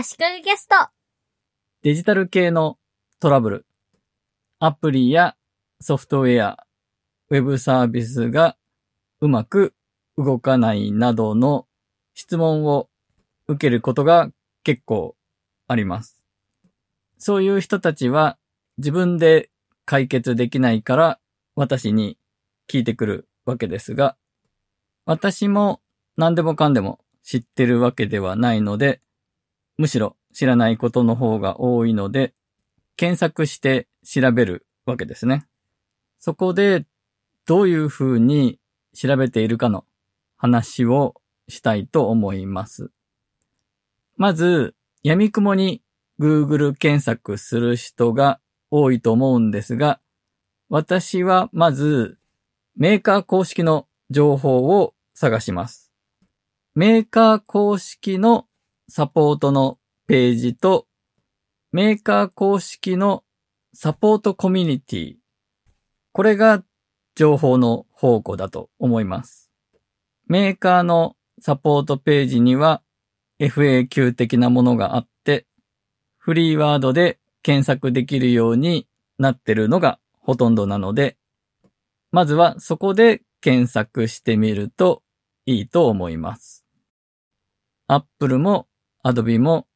足利ゲスト。デジタル系のトラブル、アプリやソフトウェア、ウェブサービスがうまく動かないなどの質問を受けることが結構あります。そういう人たちは自分で解決できないから私に聞いてくるわけですが、私も何でもかんでも知ってるわけではないので、むしろ知らないことの方が多いので、検索して調べるわけですね。そこでどういうふうに調べているかの話をしたいと思います。まず、闇雲に Google 検索する人が多いと思うんですが、私はまずメーカー公式の情報を探します。メーカー公式のサポートのページとメーカー公式のサポートコミュニティ。これが情報の宝庫だと思います。メーカーのサポートページには FAQ 的なものがあって、フリーワードで検索できるようになってるのがほとんどなので、まずはそこで検索してみるといいと思います。Apple も Adobe も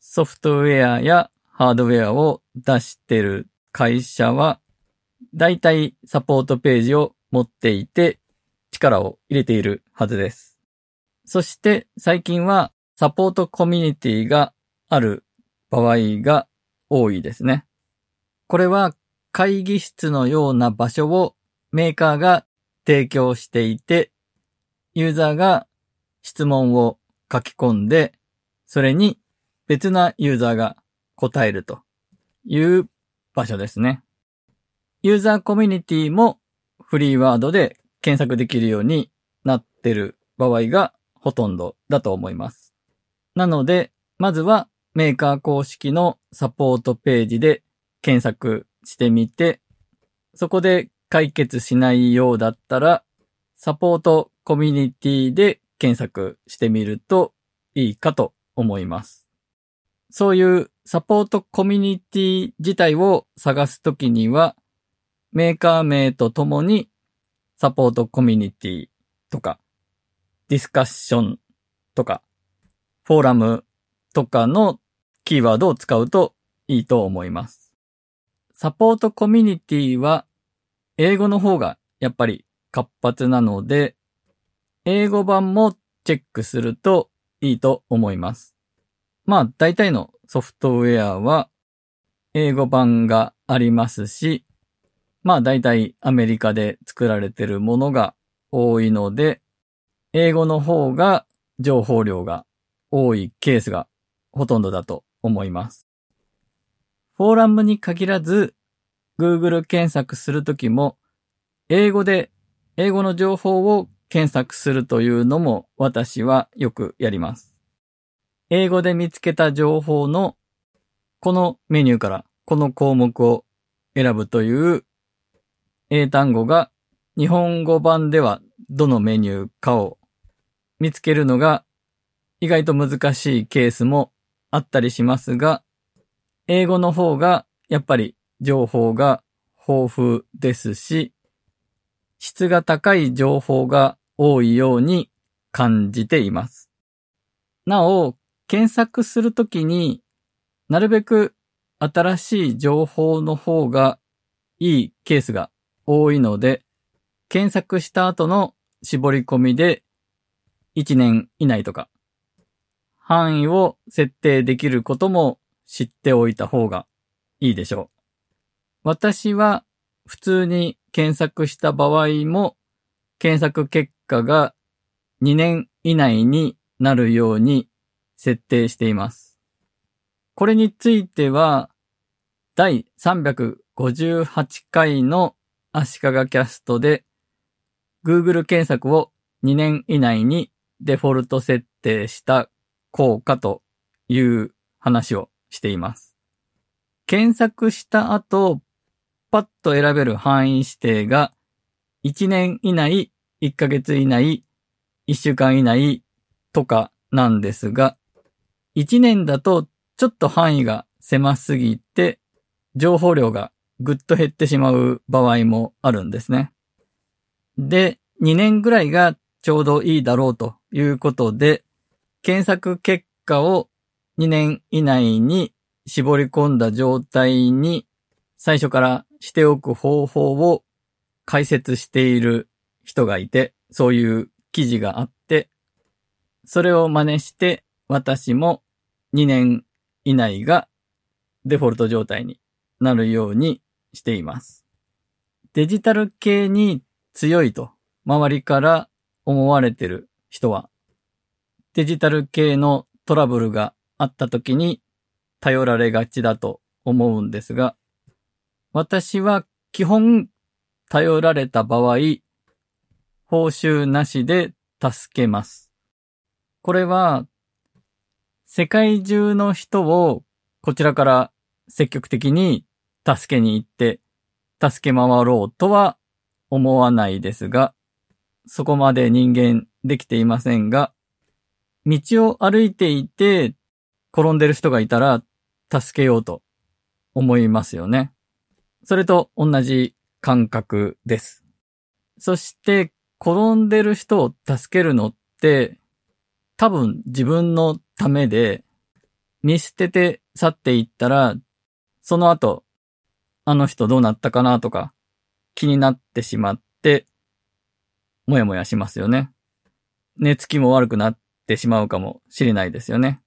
ソフトウェアやハードウェアを出してる会社は、だいたいサポートページを持っていて力を入れているはずです。そして最近はサポートコミュニティがある場合が多いですね。これは会議室のような場所をメーカーが提供していて、ユーザーが質問を書き込んで、それに別なユーザーが答えるという場所ですね。ユーザーコミュニティもフリーワードで検索できるようになってる場合がほとんどだと思います。なので、まずはメーカー公式のサポートページで検索してみて、そこで解決しないようだったら、サポートコミュニティで検索してみるといいかと思います。そういうサポートコミュニティ自体を探すときには、メーカー名とともにサポートコミュニティとか、ディスカッションとか、フォーラムとかのキーワードを使うといいと思います。サポートコミュニティは英語の方がやっぱり活発なので、英語版もチェックするといいと思います。まあ大体のソフトウェアは英語版がありますし、まあ大体アメリカで作られているものが多いので、英語の方が情報量が多いケースがほとんどだと思います。フォーラムに限らず、Google 検索するときも、英語で英語の情報を検索するというのも私はよくやります。英語で見つけた情報のこのメニューからこの項目を選ぶという英単語が日本語版ではどのメニューかを見つけるのが意外と難しいケースもあったりしますが、英語の方がやっぱり情報が豊富ですし、質が高い情報が多いように感じています。なお、検索するときになるべく新しい情報の方がいいケースが多いので、検索した後の絞り込みで1年以内とか範囲を設定できることも知っておいた方がいいでしょう。私は普通に検索した場合も検索結果が2年以内になるように設定しています。これについては第358回の足利キャストで Google 検索を2年以内にデフォルト設定した効果という話をしています。検索した後、パッと選べる範囲指定が1年以内、1ヶ月以内、1週間以内とかなんですが、1年だとちょっと範囲が狭すぎて、情報量がぐっと減ってしまう場合もあるんですね。で、2年ぐらいがちょうどいいだろうということで、検索結果を2年以内に絞り込んだ状態に最初からしておく方法を解説している人がいて、そういう記事があって、それを真似して私も2年以内がデフォルト状態になるようにしています。デジタル系に強いと周りから思われてる人は、デジタル系のトラブルがあった時に頼られがちだと思うんですが、私は基本頼られた場合、報酬なしで助けます。これは、世界中の人をこちらから積極的に助けに行って、助け回ろうとは思わないですが、そこまで人間できていませんが、道を歩いていて転んでる人がいたら助けようと思いますよね。それと同じ感覚です。そして転んでる人を助けるのって多分自分のためで見捨てて去っていったらその後あの人どうなったかなとか気になってしまって、もやもやしますよね。寝つきも悪くなってしまうかもしれないですよね。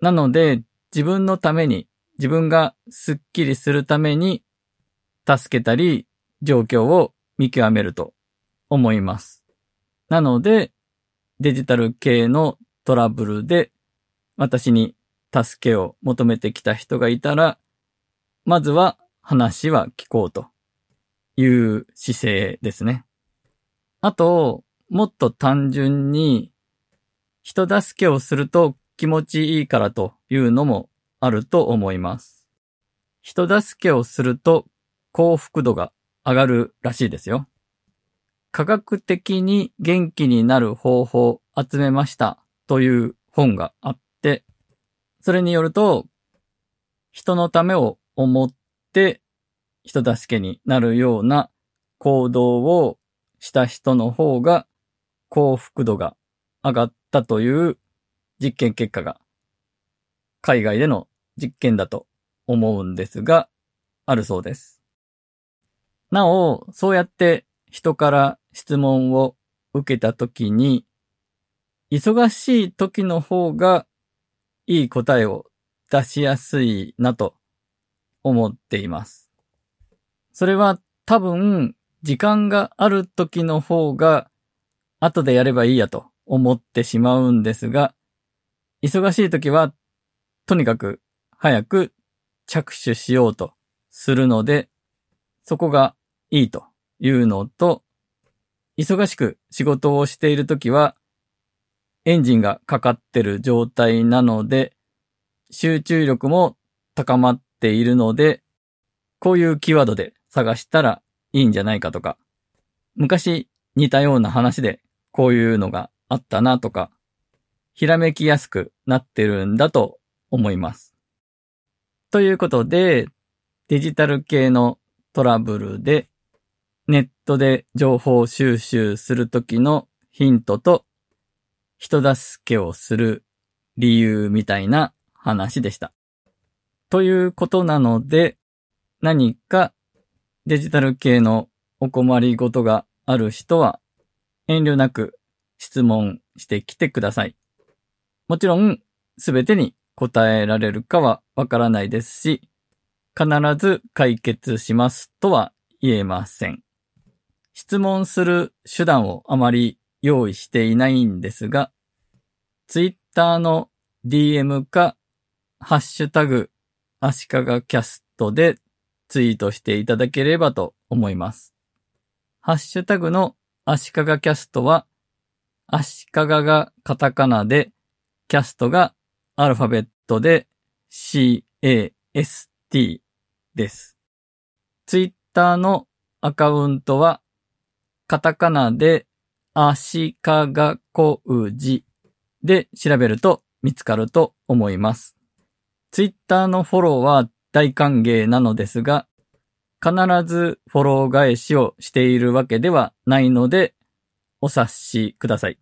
なので、自分のために、自分がスッキリするために、助けたり、状況を見極めると思います。なので、デジタル系のトラブルで、私に助けを求めてきた人がいたら、まずは話は聞こうという姿勢ですね。あと、もっと単純に人助けをすると気持ちいいからというのもあると思います。人助けをすると幸福度が上がるらしいですよ。科学的に元気になる方法を集めましたという本があって、それによると、人のためを思って人助けになるような行動をした人の方が幸福度が上がったという実験結果が海外での実験だと思うんですが、あるそうです。なお、そうやって人から質問を受けたときに、忙しい時の方がいい答えを出しやすいなと思っています。それは多分、時間がある時の方が、後でやればいいやと思ってしまうんですが、忙しい時は、とにかく早く着手しようとするので、そこがいいというのと、忙しく仕事をしている時は、エンジンがかかってる状態なので、集中力も高まっているので、こういうキーワードで探したらいいんじゃないかとか、昔似たような話でこういうのがあったなとか、ひらめきやすくなってるんだと思います。ということで、デジタル系のトラブルで、ネットで情報収集するときのヒントと、人助けをする理由みたいな話でした。ということなので、何かデジタル系のお困りごとがある人は、遠慮なく質問してきてください。もちろん、すべてに答えられるかはわからないですし、必ず解決しますとは言えません。質問する手段をあまり用意していないんですが、ツイッターの DM か、ハッシュタグ、足利キャストでツイートしていただければと思います。ハッシュタグの足利キャストは、足利がカタカナで、キャストがアルファベットで CAST です。ツイッターのアカウントは、カタカナで足利小氏で調べると見つかると思います。ツイッターのフォローは大歓迎なのですが、必ずフォロー返しをしているわけではないので、お察しください。